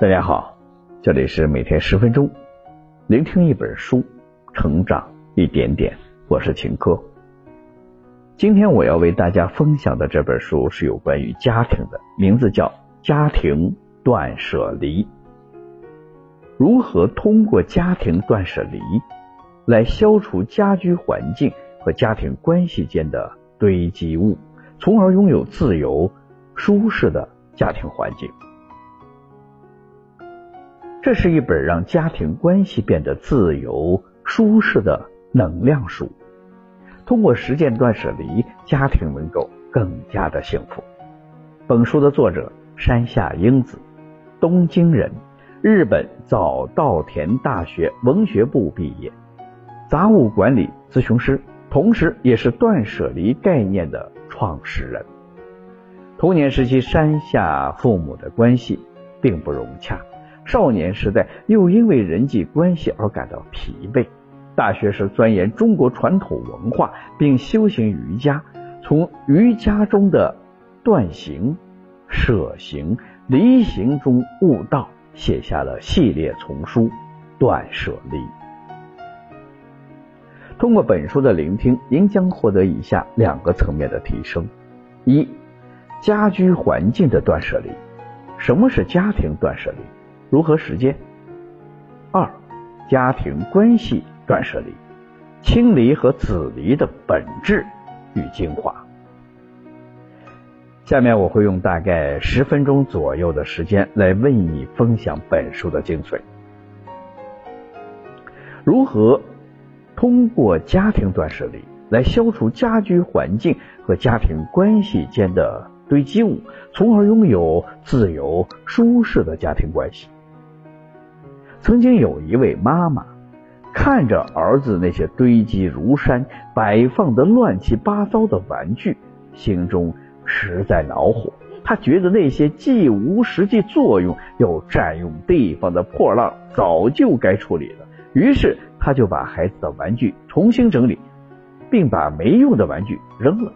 大家好，这里是每天十分钟，聆听一本书，成长一点点。我是秦科。今天我要为大家分享的这本书是有关于家庭的，名字叫《家庭断舍离》。如何通过家庭断舍离来消除家居环境和家庭关系间的堆积物，从而拥有自由舒适的家庭环境？这是一本让家庭关系变得自由舒适的能量书。通过实践断舍离，家庭能够更加的幸福。本书的作者山下英子，东京人，日本早稻田大学文学部毕业，杂物管理咨询师，同时也是断舍离概念的创始人。童年时期，山下父母的关系并不融洽。少年时代又因为人际关系而感到疲惫，大学时钻研中国传统文化并修行瑜伽，从瑜伽中的断行、舍行、离行中悟道，写下了系列丛书《断舍离》。通过本书的聆听，您将获得以下两个层面的提升：一、家居环境的断舍离。什么是家庭断舍离？如何实践？二、家庭关系断舍离，清离和子离的本质与精华。下面我会用大概十分钟左右的时间来为你分享本书的精髓。如何通过家庭断舍离来消除家居环境和家庭关系间的堆积物，从而拥有自由舒适的家庭关系？曾经有一位妈妈看着儿子那些堆积如山、摆放的乱七八糟的玩具，心中实在恼火。她觉得那些既无实际作用又占用地方的破烂早就该处理了。于是，她就把孩子的玩具重新整理，并把没用的玩具扔了。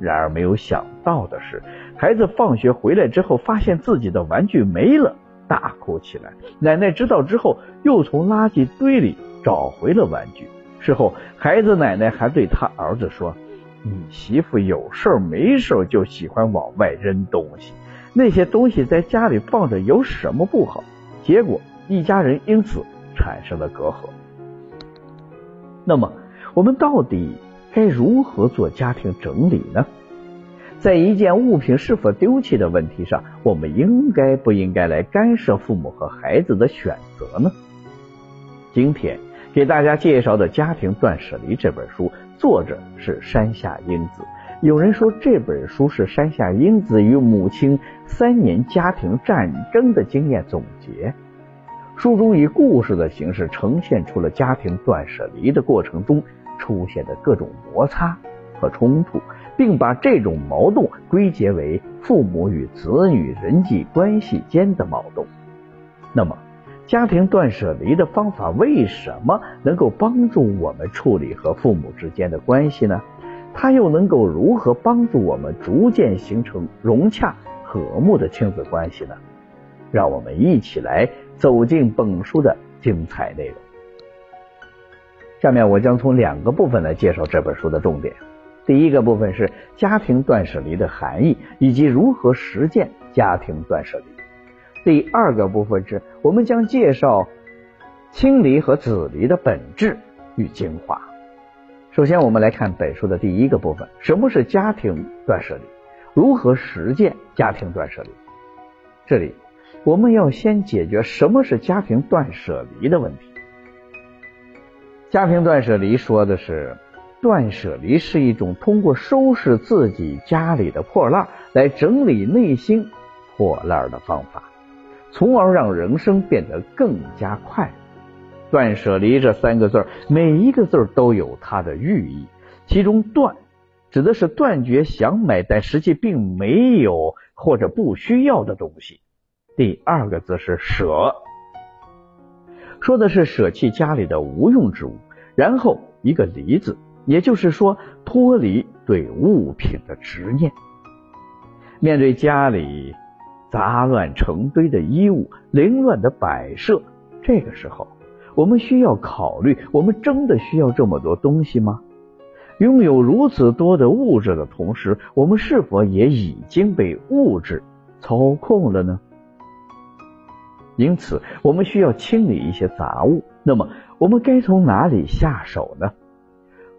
然而，没有想到的是，孩子放学回来之后，发现自己的玩具没了。大哭起来。奶奶知道之后，又从垃圾堆里找回了玩具。事后，孩子奶奶还对他儿子说：“你媳妇有事没事就喜欢往外扔东西，那些东西在家里放着有什么不好？”结果，一家人因此产生了隔阂。那么，我们到底该如何做家庭整理呢？在一件物品是否丢弃的问题上，我们应该不应该来干涉父母和孩子的选择呢？今天给大家介绍的《家庭断舍离》这本书，作者是山下英子。有人说这本书是山下英子与母亲三年家庭战争的经验总结。书中以故事的形式呈现出了家庭断舍离的过程中出现的各种摩擦和冲突。并把这种矛盾归结为父母与子女人际关系间的矛盾。那么，家庭断舍离的方法为什么能够帮助我们处理和父母之间的关系呢？它又能够如何帮助我们逐渐形成融洽和睦的亲子关系呢？让我们一起来走进本书的精彩内容。下面我将从两个部分来介绍这本书的重点。第一个部分是家庭断舍离的含义以及如何实践家庭断舍离。第二个部分是我们将介绍清离和子离的本质与精华。首先，我们来看本书的第一个部分：什么是家庭断舍离？如何实践家庭断舍离？这里我们要先解决什么是家庭断舍离的问题。家庭断舍离说的是。断舍离是一种通过收拾自己家里的破烂来整理内心破烂的方法，从而让人生变得更加快乐。断舍离这三个字每一个字都有它的寓意。其中“断”指的是断绝想买但实际并没有或者不需要的东西。第二个字是“舍”，说的是舍弃家里的无用之物。然后一个“离”字。也就是说，脱离对物品的执念。面对家里杂乱成堆的衣物、凌乱的摆设。这个时候，我们需要考虑：我们真的需要这么多东西吗？拥有如此多的物质的同时，我们是否也已经被物质操控了呢？因此，我们需要清理一些杂物。那么，我们该从哪里下手呢？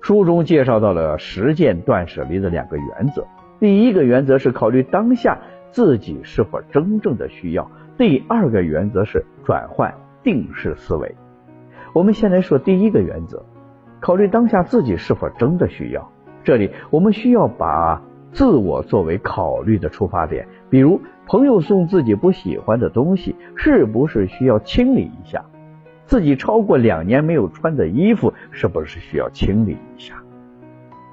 书中介绍到了实践断舍离的两个原则。第一个原则是考虑当下自己是否真正的需要；第二个原则是转换定式思维。我们先来说第一个原则。考虑当下自己是否真的需要，这里我们需要把自我作为考虑的出发点。比如，朋友送自己不喜欢的东西，是不是需要清理一下？自己超过两年没有穿的衣服，是不是需要清理一下？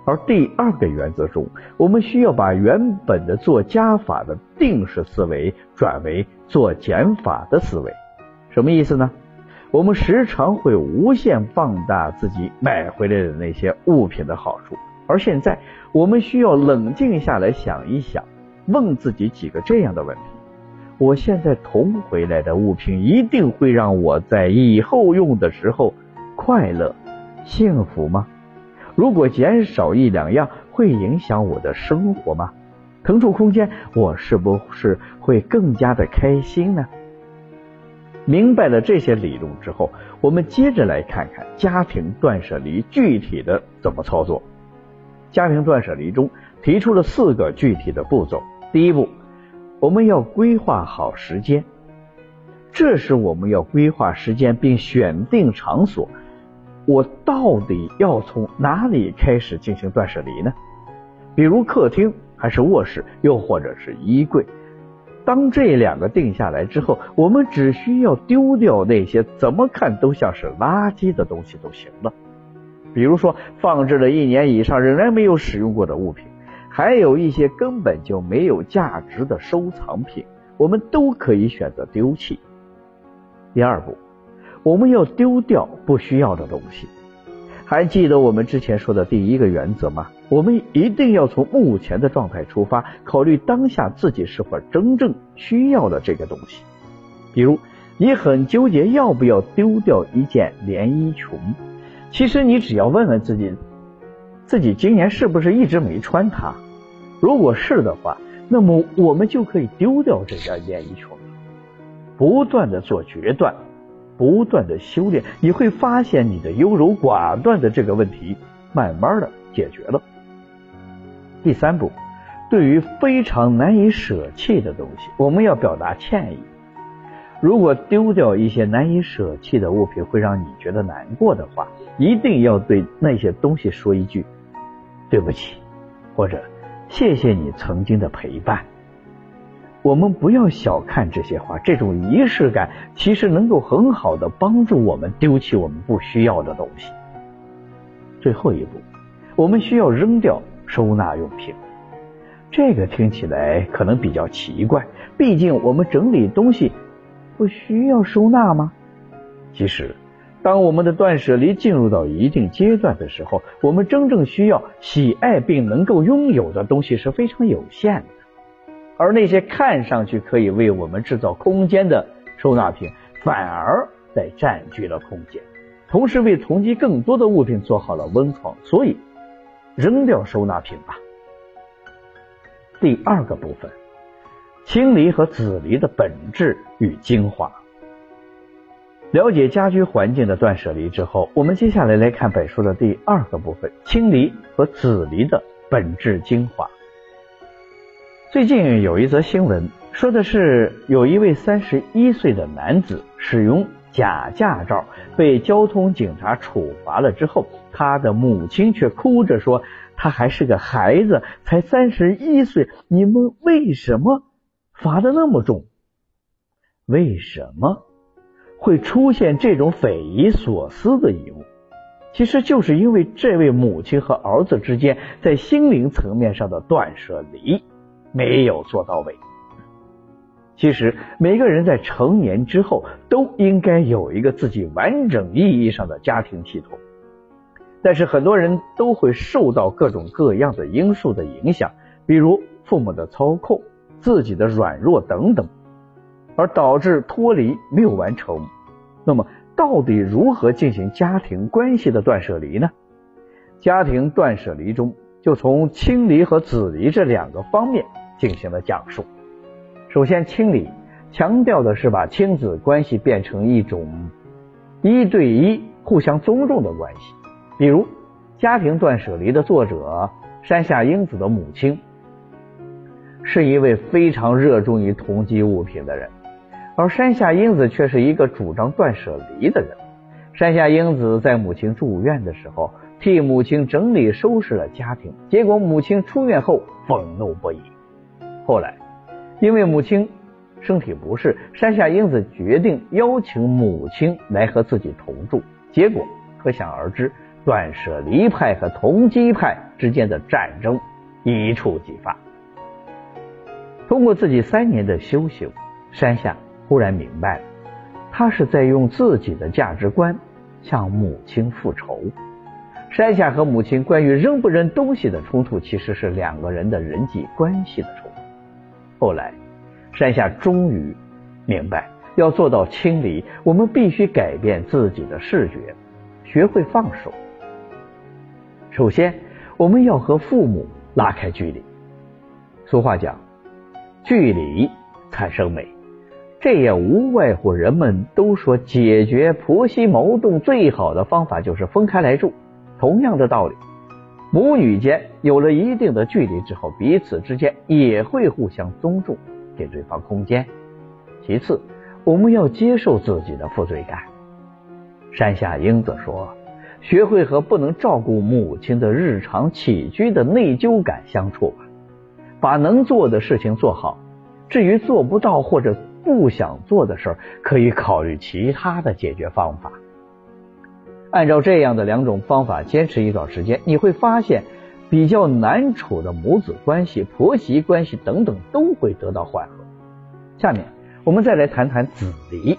而第二个原则中，我们需要把原本的做加法的定式思维转为做减法的思维。什么意思呢？我们时常会无限放大自己买回来的那些物品的好处，而现在我们需要冷静下来想一想，问自己几个这样的问题：我现在囤回来的物品一定会让我在以后用的时候快乐、幸福吗？如果减少一两样，会影响我的生活吗？腾出空间，我是不是会更加的开心呢？明白了这些理论之后，我们接着来看看家庭断舍离具体的怎么操作。家庭断舍离中提出了四个具体的步骤。第一步，我们要规划好时间，这是我们要规划时间并选定场所。我到底要从哪里开始进行断舍离呢？比如客厅，还是卧室，又或者是衣柜？当这两个定下来之后，我们只需要丢掉那些怎么看都像是垃圾的东西就行了。比如说，放置了一年以上仍然没有使用过的物品，还有一些根本就没有价值的收藏品，我们都可以选择丢弃。第二步，我们要丢掉不需要的东西。还记得我们之前说的第一个原则吗？我们一定要从目前的状态出发，考虑当下自己是否真正需要的这个东西。比如，你很纠结要不要丢掉一件连衣裙，其实你只要问问自己，自己今年是不是一直没穿它？如果是的话，那么我们就可以丢掉这件连衣裙。不断的做决断，不断的修炼，你会发现你的优柔寡断的这个问题，慢慢的解决了。第三步，对于非常难以舍弃的东西，我们要表达歉意。如果丢掉一些难以舍弃的物品会让你觉得难过的话，一定要对那些东西说一句对不起，或者谢谢你曾经的陪伴。我们不要小看这些话，这种仪式感其实能够很好的帮助我们丢弃我们不需要的东西。最后一步，我们需要扔掉。收纳用品，这个听起来可能比较奇怪，毕竟我们整理东西不需要收纳吗？其实，当我们的断舍离进入到一定阶段的时候，我们真正需要、喜爱并能够拥有的东西是非常有限的，而那些看上去可以为我们制造空间的收纳品，反而在占据了空间，同时为囤积更多的物品做好了温床，所以。扔掉收纳品吧。第二个部分，清理和子离的本质与精华。了解家居环境的断舍离之后，我们接下来来看本书的第二个部分：清理和子离的本质精华。最近有一则新闻，说的是有一位三十一岁的男子使用。假驾照被交通警察处罚了之后，他的母亲却哭着说：“他还是个孩子，才三十一岁，你们为什么罚的那么重？为什么会出现这种匪夷所思的一幕？其实就是因为这位母亲和儿子之间在心灵层面上的断舍离没有做到位。”其实每个人在成年之后都应该有一个自己完整意义上的家庭系统，但是很多人都会受到各种各样的因素的影响，比如父母的操控、自己的软弱等等，而导致脱离没有完成。那么，到底如何进行家庭关系的断舍离呢？家庭断舍离中，就从亲离和子离这两个方面进行了讲述。首先，亲离强调的是把亲子关系变成一种一对一、互相尊重的关系。比如，《家庭断舍离》的作者山下英子的母亲是一位非常热衷于囤积物品的人，而山下英子却是一个主张断舍离的人。山下英子在母亲住院的时候。替母亲整理收拾了家庭，结果母亲出院后愤怒不已。后来，因为母亲身体不适，山下英子决定邀请母亲来和自己同住。结果可想而知，断舍离派和同基派之间的战争一触即发。通过自己三年的修行，山下忽然明白了，他是在用自己的价值观向母亲复仇。山下和母亲关于扔不扔东西的冲突，其实是两个人的人际关系的冲突。后来，山下终于明白，要做到清理，我们必须改变自己的视觉，学会放手。首先，我们要和父母拉开距离。俗话讲，距离产生美，这也无外乎人们都说解决婆媳矛盾最好的方法就是分开来住。同样的道理，母女间有了一定的距离之后，彼此之间也会互相尊重，给对方空间。其次，我们要接受自己的负罪感。山下英子说：“学会和不能照顾母亲的日常起居的内疚感相处吧，把能做的事情做好。至于做不到或者不想做的事儿，可以考虑其他的解决方法。”按照这样的两种方法坚持一段时间，你会发现比较难处的母子关系、婆媳关系等等都会得到缓和。下面我们再来谈谈子离。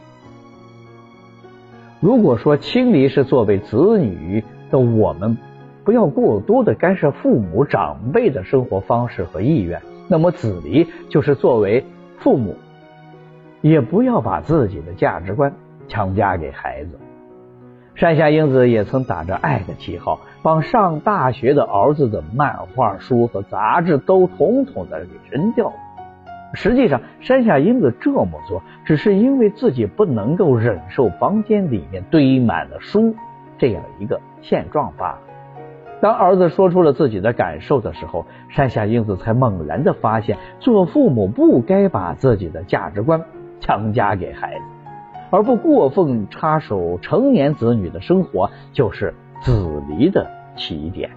如果说亲离是作为子女的我们不要过多的干涉父母长辈的生活方式和意愿，那么子离就是作为父母也不要把自己的价值观强加给孩子。山下英子也曾打着爱的旗号，帮上大学的儿子的漫画书和杂志都统统的给扔掉了。实际上，山下英子这么做，只是因为自己不能够忍受房间里面堆满了书这样一个现状罢了。当儿子说出了自己的感受的时候，山下英子才猛然的发现，做父母不该把自己的价值观强加给孩子。而不过分插手成年子女的生活，就是子离的起点。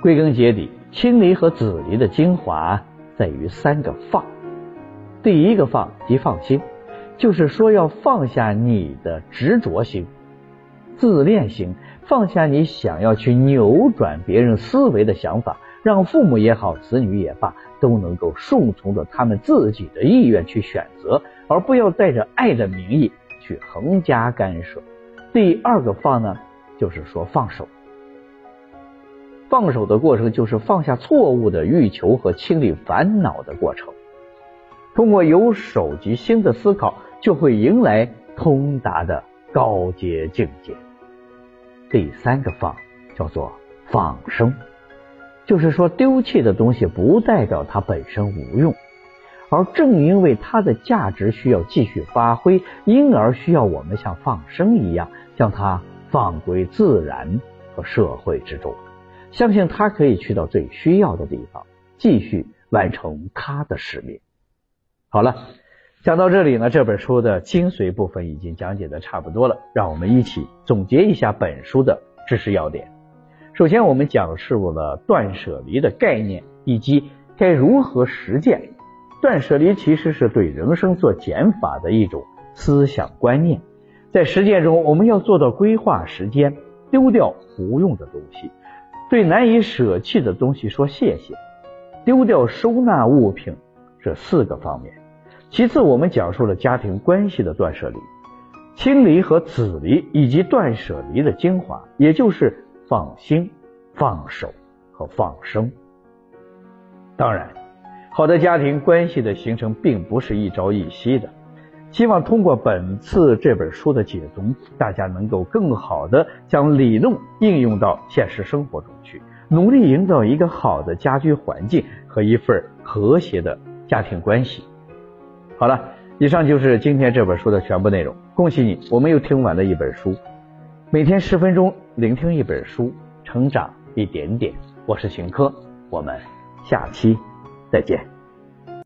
归根结底，亲离和子离的精华在于三个放。第一个放即放心，就是说要放下你的执着心、自恋心，放下你想要去扭转别人思维的想法，让父母也好，子女也罢，都能够顺从着他们自己的意愿去选择。而不要带着爱的名义去横加干涉。第二个放呢，就是说放手。放手的过程就是放下错误的欲求和清理烦恼的过程。通过有手及心的思考，就会迎来通达的高阶境界。第三个放叫做放生，就是说丢弃的东西不代表它本身无用。而正因为它的价值需要继续发挥，因而需要我们像放生一样，将它放归自然和社会之中，相信它可以去到最需要的地方，继续完成它的使命。好了，讲到这里呢，这本书的精髓部分已经讲解的差不多了，让我们一起总结一下本书的知识要点。首先，我们讲述了断舍离的概念以及该如何实践。断舍离其实是对人生做减法的一种思想观念，在实践中，我们要做到规划时间，丢掉不用的东西，对难以舍弃的东西说谢谢，丢掉收纳物品这四个方面。其次，我们讲述了家庭关系的断舍离、清离和子离，以及断舍离的精华，也就是放心、放手和放生。当然。好的家庭关系的形成并不是一朝一夕的。希望通过本次这本书的解读，大家能够更好的将理论应用到现实生活中去，努力营造一个好的家居环境和一份和谐的家庭关系。好了，以上就是今天这本书的全部内容。恭喜你，我们又听完了一本书。每天十分钟，聆听一本书，成长一点点。我是秦科，我们下期再见。